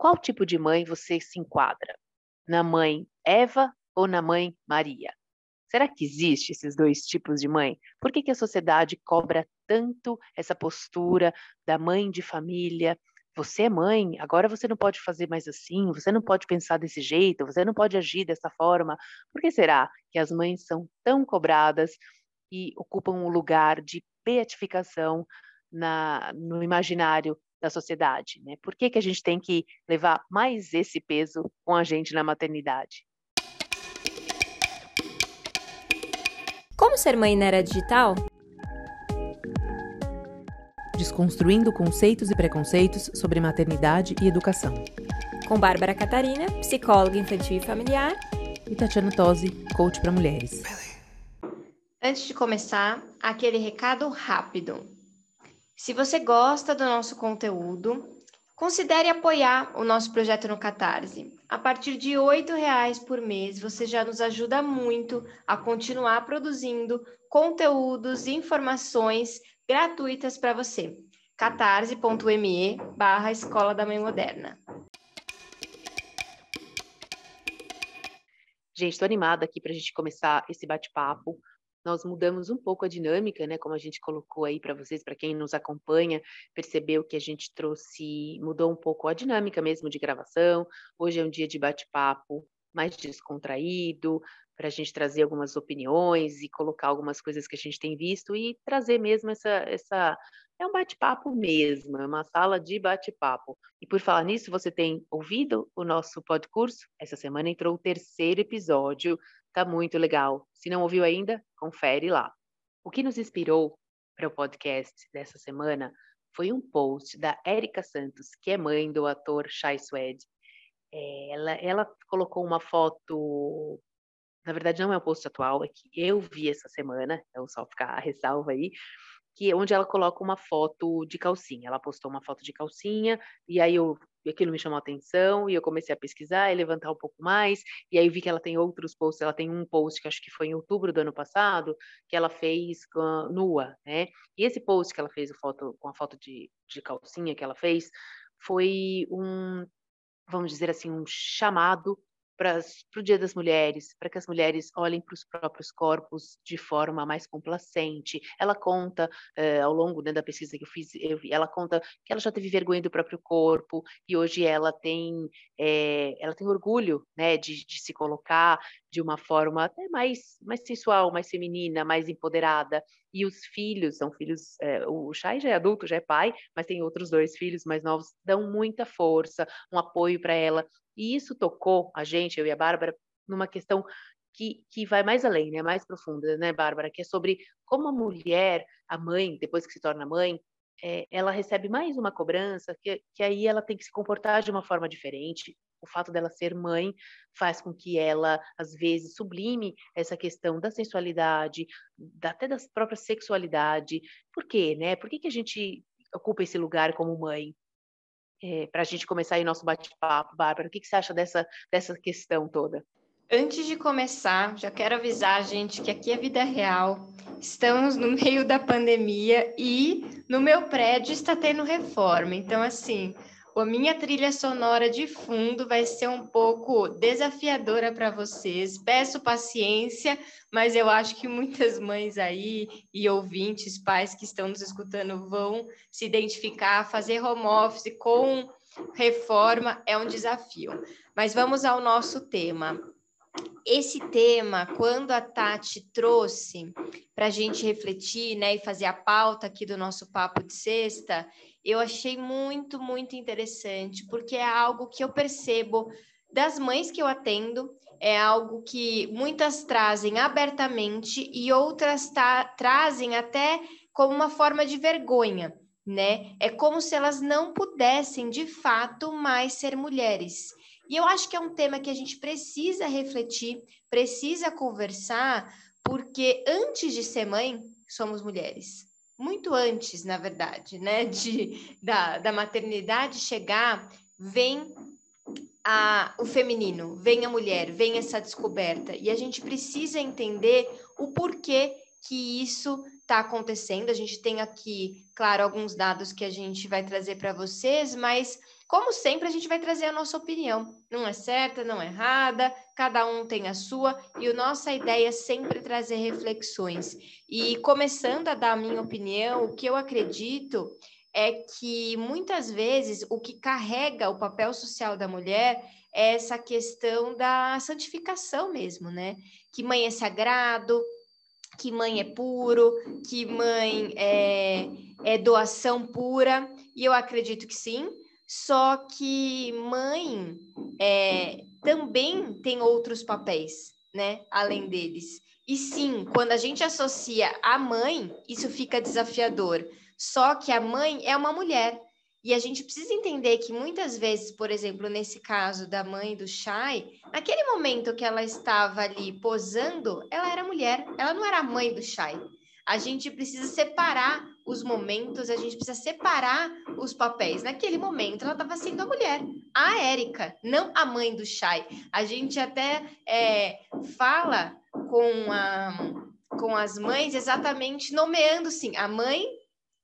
qual tipo de mãe você se enquadra? Na mãe Eva ou na mãe Maria? Será que existe esses dois tipos de mãe? Por que, que a sociedade cobra tanto essa postura da mãe de família? Você é mãe, agora você não pode fazer mais assim, você não pode pensar desse jeito, você não pode agir dessa forma. Por que será que as mães são tão cobradas e ocupam um lugar de beatificação na, no imaginário da sociedade? Né? Por que, que a gente tem que levar mais esse peso com a gente na maternidade? Como ser mãe na era digital? Desconstruindo conceitos e preconceitos sobre maternidade e educação. Com Bárbara Catarina, psicóloga infantil e familiar. E Tatiana Tosi, coach para mulheres. Antes de começar, aquele recado rápido. Se você gosta do nosso conteúdo, Considere apoiar o nosso projeto no Catarse. A partir de R$ reais por mês, você já nos ajuda muito a continuar produzindo conteúdos e informações gratuitas para você. catarse.me barra Escola da Mãe Moderna. Gente, estou animada aqui para a gente começar esse bate-papo nós mudamos um pouco a dinâmica, né? Como a gente colocou aí para vocês, para quem nos acompanha, percebeu que a gente trouxe, mudou um pouco a dinâmica mesmo de gravação. Hoje é um dia de bate-papo mais descontraído, para a gente trazer algumas opiniões e colocar algumas coisas que a gente tem visto e trazer mesmo essa, essa é um bate-papo mesmo, é uma sala de bate-papo. E por falar nisso, você tem ouvido o nosso podcast? Essa semana entrou o terceiro episódio Tá muito legal. Se não ouviu ainda, confere lá. O que nos inspirou para o podcast dessa semana foi um post da Érica Santos, que é mãe do ator Shai Suede. É, ela, ela colocou uma foto, na verdade não é um post atual, é que eu vi essa semana, então só ficar a ressalva aí, que onde ela coloca uma foto de calcinha. Ela postou uma foto de calcinha e aí eu aquilo me chamou a atenção e eu comecei a pesquisar e levantar um pouco mais e aí vi que ela tem outros posts. Ela tem um post que acho que foi em outubro do ano passado que ela fez com, nua, né? E esse post que ela fez, foto com a foto de, de calcinha que ela fez, foi um vamos dizer assim um chamado para o Dia das Mulheres, para que as mulheres olhem para os próprios corpos de forma mais complacente. Ela conta, eh, ao longo né, da pesquisa que eu fiz, eu, ela conta que ela já teve vergonha do próprio corpo e hoje ela tem, eh, ela tem orgulho né, de, de, se colocar de uma forma até mais, mais sensual, mais feminina, mais empoderada. E os filhos, são filhos, eh, o Chay já é adulto, já é pai, mas tem outros dois filhos mais novos, dão muita força, um apoio para ela. E isso tocou a gente, eu e a Bárbara, numa questão que, que vai mais além, né? mais profunda, né, Bárbara? Que é sobre como a mulher, a mãe, depois que se torna mãe, é, ela recebe mais uma cobrança, que, que aí ela tem que se comportar de uma forma diferente. O fato dela ser mãe faz com que ela, às vezes, sublime essa questão da sensualidade, da, até da própria sexualidade. Por quê, né? Por que, que a gente ocupa esse lugar como mãe? é, para a gente começar aí nosso bate-papo, Bárbara. O que, que você acha dessa, dessa questão toda? Antes de começar, já quero avisar gente que aqui é vida real. Estamos no meio da pandemia e no meu prédio está tendo reforma. Então, assim, a minha trilha sonora de fundo vai ser um pouco desafiadora para vocês. Peço paciência, mas eu acho que muitas mães aí e ouvintes, pais que estão nos escutando vão se identificar. Fazer home office com reforma é um desafio. Mas vamos ao nosso tema. Esse tema, quando a Tati trouxe para a gente refletir né, e fazer a pauta aqui do nosso papo de sexta, eu achei muito, muito interessante, porque é algo que eu percebo das mães que eu atendo, é algo que muitas trazem abertamente e outras trazem até como uma forma de vergonha, né? É como se elas não pudessem, de fato, mais ser mulheres. E eu acho que é um tema que a gente precisa refletir, precisa conversar, porque antes de ser mãe, somos mulheres muito antes, na verdade, né, de, da, da maternidade chegar, vem a, o feminino, vem a mulher, vem essa descoberta. E a gente precisa entender o porquê que isso está acontecendo. A gente tem aqui, claro, alguns dados que a gente vai trazer para vocês, mas como sempre, a gente vai trazer a nossa opinião. Não é certa, não é errada, cada um tem a sua, e a nossa ideia é sempre trazer reflexões. E começando a dar a minha opinião, o que eu acredito é que muitas vezes o que carrega o papel social da mulher é essa questão da santificação mesmo, né? Que mãe é sagrado, que mãe é puro, que mãe é, é doação pura, e eu acredito que sim, só que mãe é, também tem outros papéis, né? Além deles. E sim, quando a gente associa a mãe, isso fica desafiador. Só que a mãe é uma mulher. E a gente precisa entender que muitas vezes, por exemplo, nesse caso da mãe do Shai, naquele momento que ela estava ali posando, ela era mulher, ela não era a mãe do Shai. A gente precisa separar os momentos, a gente precisa separar os papéis. Naquele momento, ela estava sendo a mulher, a Érica, não a mãe do Shai. A gente até é, fala com, a, com as mães exatamente nomeando, sim, a mãe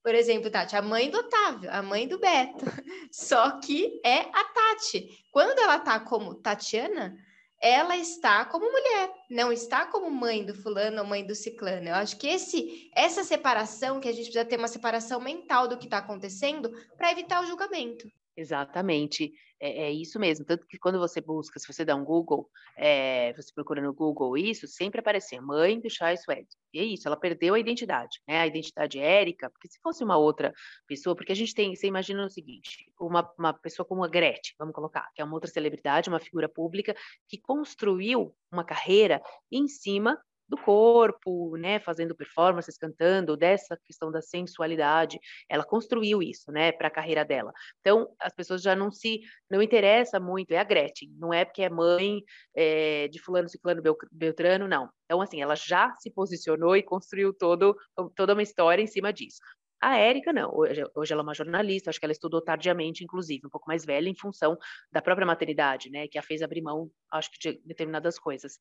por exemplo, Tati, a mãe do Otávio, a mãe do Beto. Só que é a Tati. Quando ela tá como Tatiana, ela está como mulher, não está como mãe do fulano ou mãe do ciclano. Eu acho que esse, essa separação, que a gente precisa ter uma separação mental do que está acontecendo para evitar o julgamento. Exatamente. É, é, isso mesmo. Tanto que quando você busca, se você dá um Google, é, você procura no Google isso, sempre aparece mãe do Chai Suede. E é isso, ela perdeu a identidade, né? A identidade Érica, porque se fosse uma outra pessoa, porque a gente tem, você imagina o seguinte, uma, uma pessoa como a Gretchen, vamos colocar, que é uma outra celebridade, uma figura pública, que construiu uma carreira em cima do corpo, né, fazendo performances, cantando, dessa questão da sensualidade, ela construiu isso, né, para a carreira dela. Então, as pessoas já não se, não interessa muito, é a Gretchen, não é porque é mãe é, de fulano, ciclano, beltrano, não. Então, assim, ela já se posicionou e construiu todo, toda uma história em cima disso. A Érica, não. Hoje, hoje, ela é uma jornalista, acho que ela estudou tardiamente, inclusive, um pouco mais velha, em função da própria maternidade, né? Que a fez abrir mão, acho que, de determinadas coisas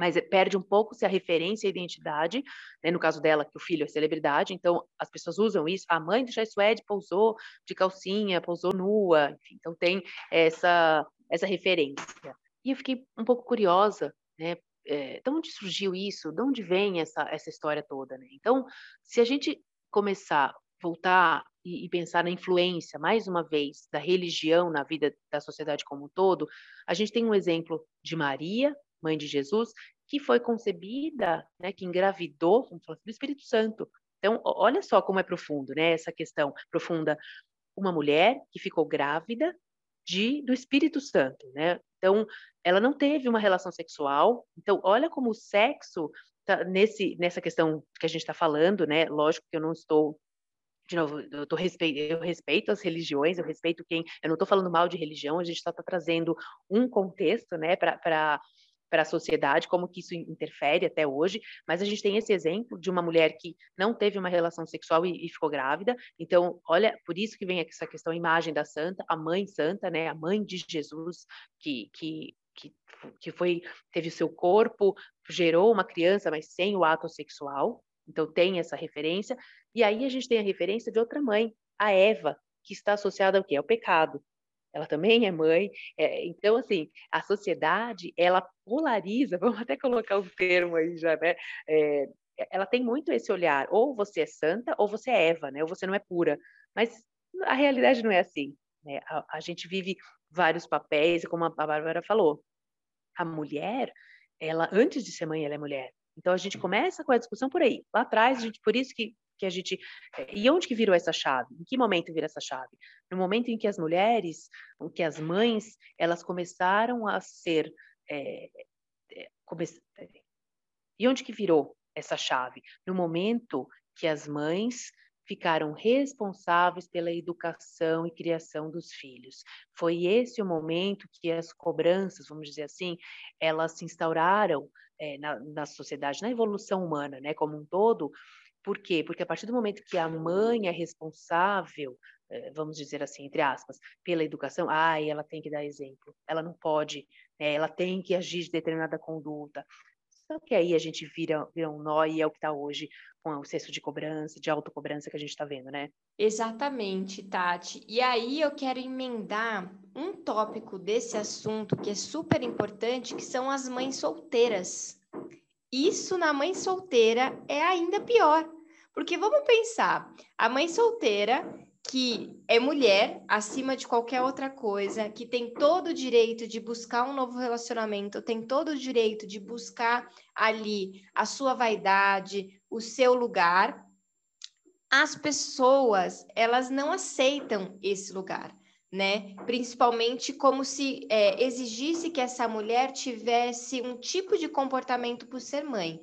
mas eh, perde um pouco se a referência e a identidade, né? no caso dela, que o filho é celebridade, então as pessoas usam isso, a mãe do Chai Suede pousou de calcinha, pousou nua, enfim, então tem essa, essa referência. E eu fiquei um pouco curiosa, né, é, de onde surgiu isso, de onde vem essa, essa história toda, né? Então, se a gente começar, voltar e, e pensar na influência, mais uma vez, da religião na vida da sociedade como um todo, a gente tem um exemplo de Maria, mãe de Jesus, que foi concebida, né, que engravidou, vamos falar, do Espírito Santo. Então, olha só como é profundo, né, essa questão profunda. Uma mulher que ficou grávida de do Espírito Santo, né? Então, ela não teve uma relação sexual. Então, olha como o sexo tá nesse nessa questão que a gente está falando, né? Lógico que eu não estou de novo, eu, tô respeito, eu respeito as religiões, eu respeito quem. Eu não estou falando mal de religião, a gente está tá trazendo um contexto, né, para para a sociedade, como que isso interfere até hoje, mas a gente tem esse exemplo de uma mulher que não teve uma relação sexual e, e, ficou grávida, então, olha, por isso que vem essa questão, a imagem da santa, a mãe santa, né, a mãe de Jesus, que, que, que, que foi, teve o seu corpo, gerou uma criança, mas sem o ato sexual, então tem essa referência, e aí a gente tem a referência de outra mãe, a Eva, que está associada ao quê? Ao pecado ela também é mãe. É, então, assim, a sociedade, ela polariza, vamos até colocar o um termo aí já, né? É, ela tem muito esse olhar, ou você é santa, ou você é Eva, né? Ou você não é pura. Mas a realidade não é assim. Né? A, a gente vive vários papéis, como a Bárbara falou. A mulher, ela antes de ser mãe, ela é mulher. Então a gente começa com a discussão por aí. Lá atrás, a gente, por isso que que a gente. Eh, e onde que virou essa chave? Em que momento vira essa chave? No momento em que as mulheres, em que as mães, elas começaram a ser. É, é, come... E onde que virou essa chave? No momento que as mães ficaram responsáveis pela educação e criação dos filhos. Foi esse o momento que as cobranças, vamos dizer assim, elas se instauraram é, na, na sociedade, na evolução humana, né, como um todo, por quê? Porque a partir do momento que a mãe é responsável, eh, vamos dizer assim, entre aspas, pela educação, ai, ela tem que dar exemplo, ela não pode, né, ela tem que agir de determinada conduta. Só que aí a gente vira, vira um nó e é o que está hoje com o excesso de cobrança, de autocobrança que a gente está vendo, né? Exatamente, Tati. E aí eu quero emendar um tópico desse assunto que é super importante, que são as mães solteiras. Isso na mãe solteira é ainda pior. Porque vamos pensar, a mãe solteira que é mulher acima de qualquer outra coisa, que tem todo o direito de buscar um novo relacionamento, tem todo o direito de buscar ali a sua vaidade, o seu lugar. As pessoas, elas não aceitam esse lugar, né? Principalmente como se é, exigisse que essa mulher tivesse um tipo de comportamento por ser mãe.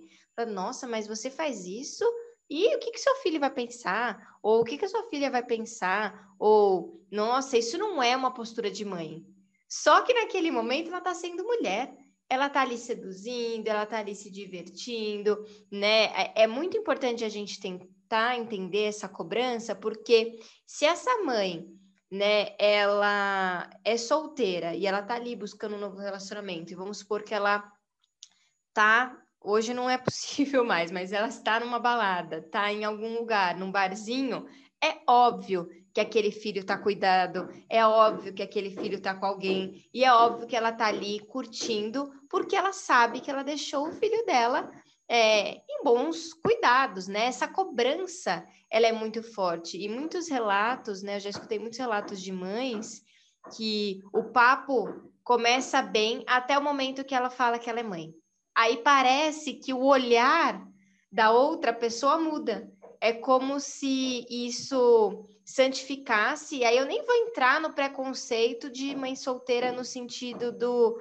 Nossa, mas você faz isso? E o que, que seu filho vai pensar? Ou o que, que a sua filha vai pensar? Ou, nossa, isso não é uma postura de mãe. Só que naquele momento ela está sendo mulher. Ela está ali seduzindo, ela está ali se divertindo, né? É, é muito importante a gente tentar entender essa cobrança, porque se essa mãe, né, ela é solteira e ela está ali buscando um novo relacionamento, e vamos supor que ela tá Hoje não é possível mais, mas ela está numa balada, está em algum lugar, num barzinho, é óbvio que aquele filho está cuidado, é óbvio que aquele filho está com alguém, e é óbvio que ela está ali curtindo, porque ela sabe que ela deixou o filho dela é, em bons cuidados, né? Essa cobrança, ela é muito forte. E muitos relatos, né? Eu já escutei muitos relatos de mães que o papo começa bem até o momento que ela fala que ela é mãe aí parece que o olhar da outra pessoa muda. É como se isso santificasse, e aí eu nem vou entrar no preconceito de mãe solteira no sentido do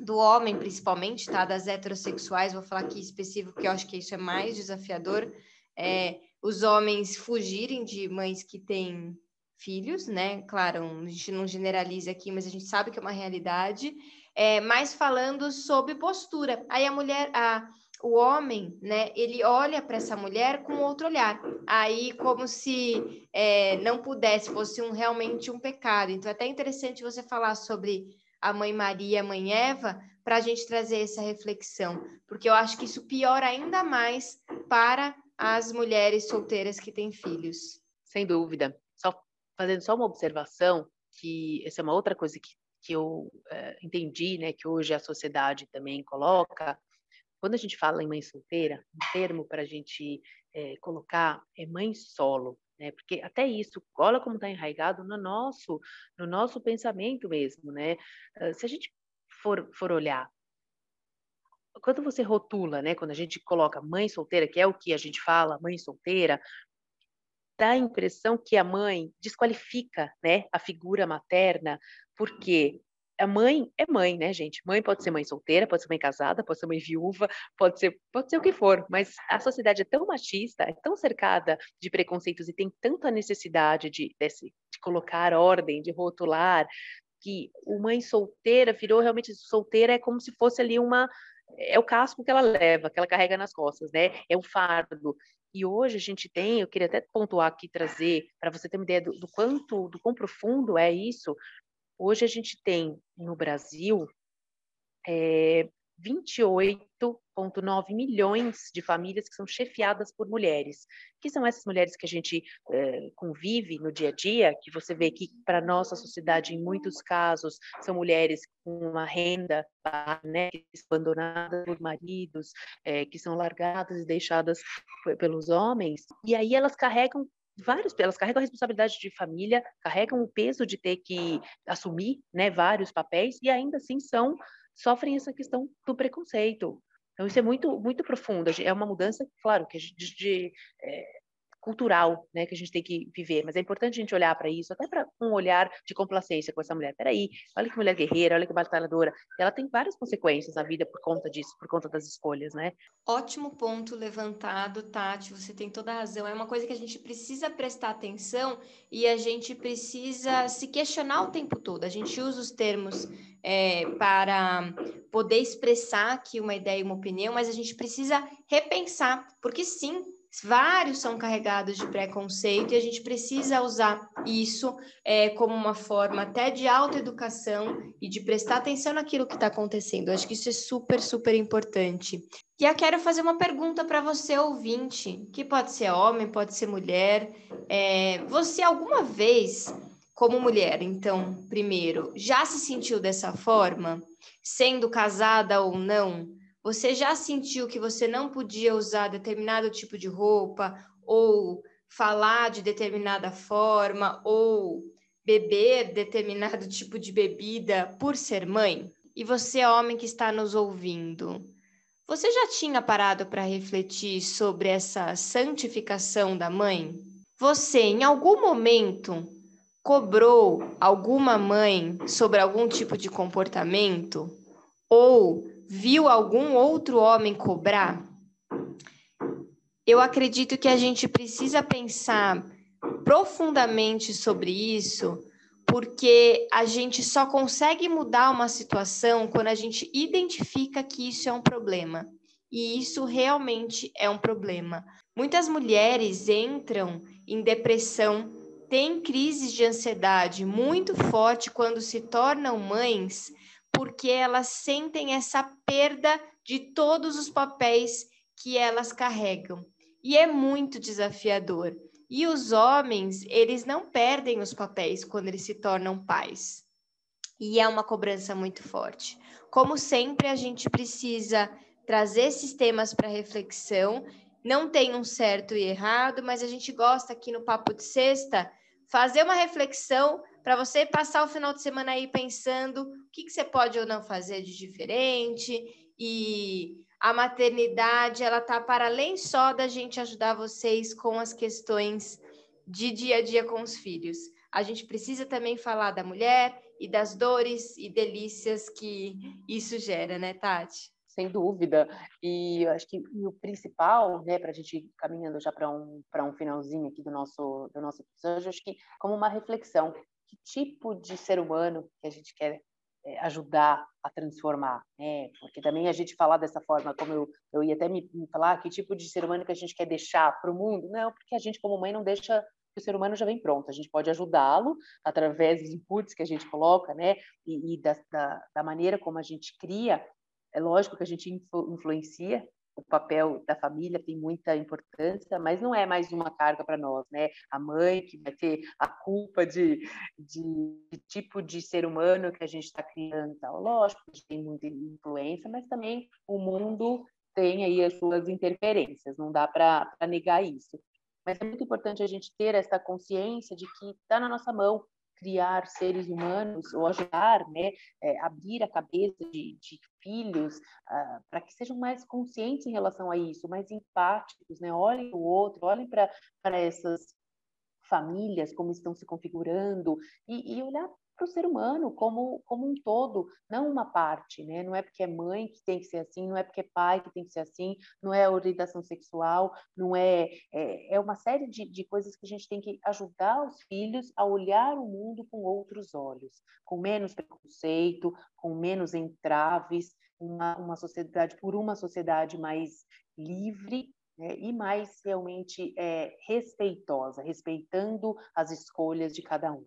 do homem, principalmente, tá? Das heterossexuais, vou falar aqui específico, que eu acho que isso é mais desafiador. É, os homens fugirem de mães que têm filhos, né? Claro, a gente não generaliza aqui, mas a gente sabe que é uma realidade é, mas falando sobre postura. Aí a mulher, a, o homem, né, ele olha para essa mulher com outro olhar. Aí, como se é, não pudesse, fosse um, realmente um pecado. Então, é até interessante você falar sobre a mãe Maria, a mãe Eva, para a gente trazer essa reflexão, porque eu acho que isso piora ainda mais para as mulheres solteiras que têm filhos. Sem dúvida. Só fazendo só uma observação, que essa é uma outra coisa que que eu é, entendi, né, que hoje a sociedade também coloca, quando a gente fala em mãe solteira, um termo para a gente é, colocar é mãe solo, né? Porque até isso, olha como está enraizado no nosso, no nosso pensamento mesmo, né? Se a gente for, for olhar, quando você rotula, né? Quando a gente coloca mãe solteira, que é o que a gente fala, mãe solteira, dá a impressão que a mãe desqualifica, né, a figura materna, porque a mãe é mãe, né, gente? Mãe pode ser mãe solteira, pode ser mãe casada, pode ser mãe viúva, pode ser, pode ser o que for, mas a sociedade é tão machista, é tão cercada de preconceitos e tem tanta necessidade de, desse, de colocar ordem, de rotular, que o mãe solteira virou realmente solteira é como se fosse ali uma é o casco que ela leva, que ela carrega nas costas, né? É um fardo. E hoje a gente tem, eu queria até pontuar aqui, trazer, para você ter uma ideia do, do quanto, do quão profundo é isso. Hoje a gente tem no Brasil é, 28,9 milhões de famílias que são chefiadas por mulheres, que são essas mulheres que a gente é, convive no dia a dia, que você vê que para nossa sociedade, em muitos casos, são mulheres com uma renda né, abandonadas por maridos, é, que são largadas e deixadas pelos homens, e aí elas carregam vários, elas carregam a responsabilidade de família, carregam o peso de ter que assumir, né, vários papéis e ainda assim são sofrem essa questão do preconceito. Então, isso é muito, muito profundo. É uma mudança, claro, que de, de é, cultural, né, que a gente tem que viver. Mas é importante a gente olhar para isso, até para um olhar de complacência com essa mulher. Peraí, olha que mulher guerreira, olha que batalhadora. Ela tem várias consequências na vida por conta disso, por conta das escolhas, né? Ótimo ponto levantado, Tati. Você tem toda a razão. É uma coisa que a gente precisa prestar atenção e a gente precisa se questionar o tempo todo. A gente usa os termos é, para poder expressar aqui uma ideia e uma opinião, mas a gente precisa repensar, porque sim, vários são carregados de preconceito e a gente precisa usar isso é, como uma forma até de autoeducação e de prestar atenção naquilo que está acontecendo. Acho que isso é super, super importante. E eu quero fazer uma pergunta para você, ouvinte, que pode ser homem, pode ser mulher. É, você alguma vez, como mulher, então, primeiro, já se sentiu dessa forma, sendo casada ou não? Você já sentiu que você não podia usar determinado tipo de roupa ou falar de determinada forma ou beber determinado tipo de bebida por ser mãe? E você, homem que está nos ouvindo, você já tinha parado para refletir sobre essa santificação da mãe? Você, em algum momento, cobrou alguma mãe sobre algum tipo de comportamento? Ou viu algum outro homem cobrar? Eu acredito que a gente precisa pensar profundamente sobre isso, porque a gente só consegue mudar uma situação quando a gente identifica que isso é um problema. E isso realmente é um problema. Muitas mulheres entram em depressão, têm crises de ansiedade muito forte quando se tornam mães porque elas sentem essa perda de todos os papéis que elas carregam. E é muito desafiador. E os homens, eles não perdem os papéis quando eles se tornam pais. E é uma cobrança muito forte. Como sempre, a gente precisa trazer esses temas para reflexão. Não tem um certo e errado, mas a gente gosta aqui no Papo de Sexta fazer uma reflexão para você passar o final de semana aí pensando o que, que você pode ou não fazer de diferente e a maternidade ela tá para além só da gente ajudar vocês com as questões de dia a dia com os filhos. A gente precisa também falar da mulher e das dores e delícias que isso gera, né, Tati? Sem dúvida. E eu acho que o principal, né, para a gente ir caminhando já para um, um finalzinho aqui do nosso, do nosso episódio, acho que como uma reflexão que tipo de ser humano que a gente quer é, ajudar a transformar, né? Porque também a gente falar dessa forma, como eu, eu ia até me, me falar, que tipo de ser humano que a gente quer deixar para o mundo? Não, porque a gente como mãe não deixa que o ser humano já vem pronto. A gente pode ajudá-lo através dos inputs que a gente coloca, né? E, e da, da, da, maneira como a gente cria. É lógico que a gente influ, influencia o papel da família tem muita importância, mas não é mais uma carga para nós, né? A mãe que vai ter a culpa de, de, de tipo de ser humano que a gente está criando, tal. lógico, tem muita influência, mas também o mundo tem aí as suas interferências, não dá para negar isso. Mas é muito importante a gente ter essa consciência de que está na nossa mão criar seres humanos ou ajudar, né, é, abrir a cabeça de, de filhos uh, para que sejam mais conscientes em relação a isso, mais empáticos, né, olhem o outro, olhem para essas famílias como estão se configurando e, e olhar para o ser humano como, como um todo, não uma parte, né? Não é porque é mãe que tem que ser assim, não é porque é pai que tem que ser assim, não é orientação sexual, não é. É, é uma série de, de coisas que a gente tem que ajudar os filhos a olhar o mundo com outros olhos, com menos preconceito, com menos entraves, uma, uma sociedade, por uma sociedade mais livre né, e mais realmente é, respeitosa, respeitando as escolhas de cada um.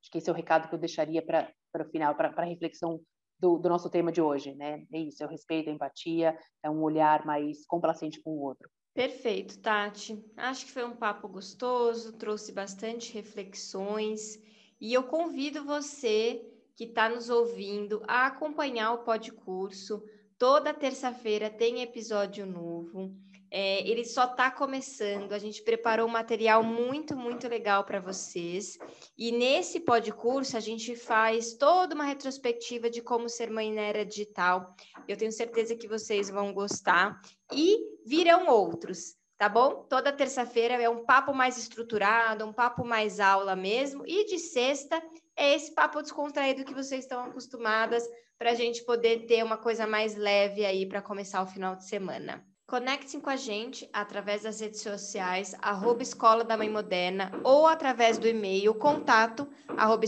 Acho que esse é o recado que eu deixaria para o final, para a reflexão do, do, nosso tema de hoje, né? É isso, é o respeito, a empatia, é um olhar mais complacente com o outro. Perfeito, Tati. Acho que foi um papo gostoso, trouxe bastante reflexões e eu convido você que está nos ouvindo a acompanhar o Podcurso. Toda terça-feira tem episódio novo. É, ele só está começando. A gente preparou um material muito, muito legal para vocês. E nesse podcurso a gente faz toda uma retrospectiva de como ser mãe na era digital. Eu tenho certeza que vocês vão gostar. E virão outros, tá bom? Toda terça-feira é um papo mais estruturado, um papo mais aula mesmo. E de sexta é esse papo descontraído que vocês estão acostumadas para a gente poder ter uma coisa mais leve aí para começar o final de semana. Conectem com a gente através das redes sociais, arroba Escola da Mãe Moderna, ou através do e-mail contato, arroba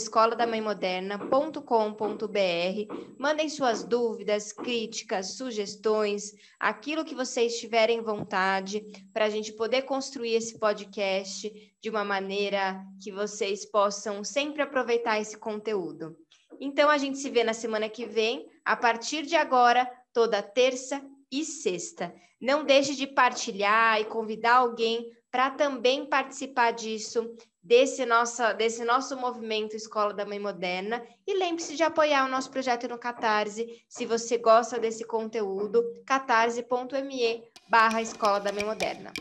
moderna.com.br. Mandem suas dúvidas, críticas, sugestões, aquilo que vocês tiverem vontade, para a gente poder construir esse podcast de uma maneira que vocês possam sempre aproveitar esse conteúdo. Então, a gente se vê na semana que vem, a partir de agora, toda terça e sexta. Não deixe de partilhar e convidar alguém para também participar disso, desse, nossa, desse nosso movimento Escola da Mãe Moderna. E lembre-se de apoiar o nosso projeto no Catarse, se você gosta desse conteúdo, catarse.me barra Escola da Mãe Moderna.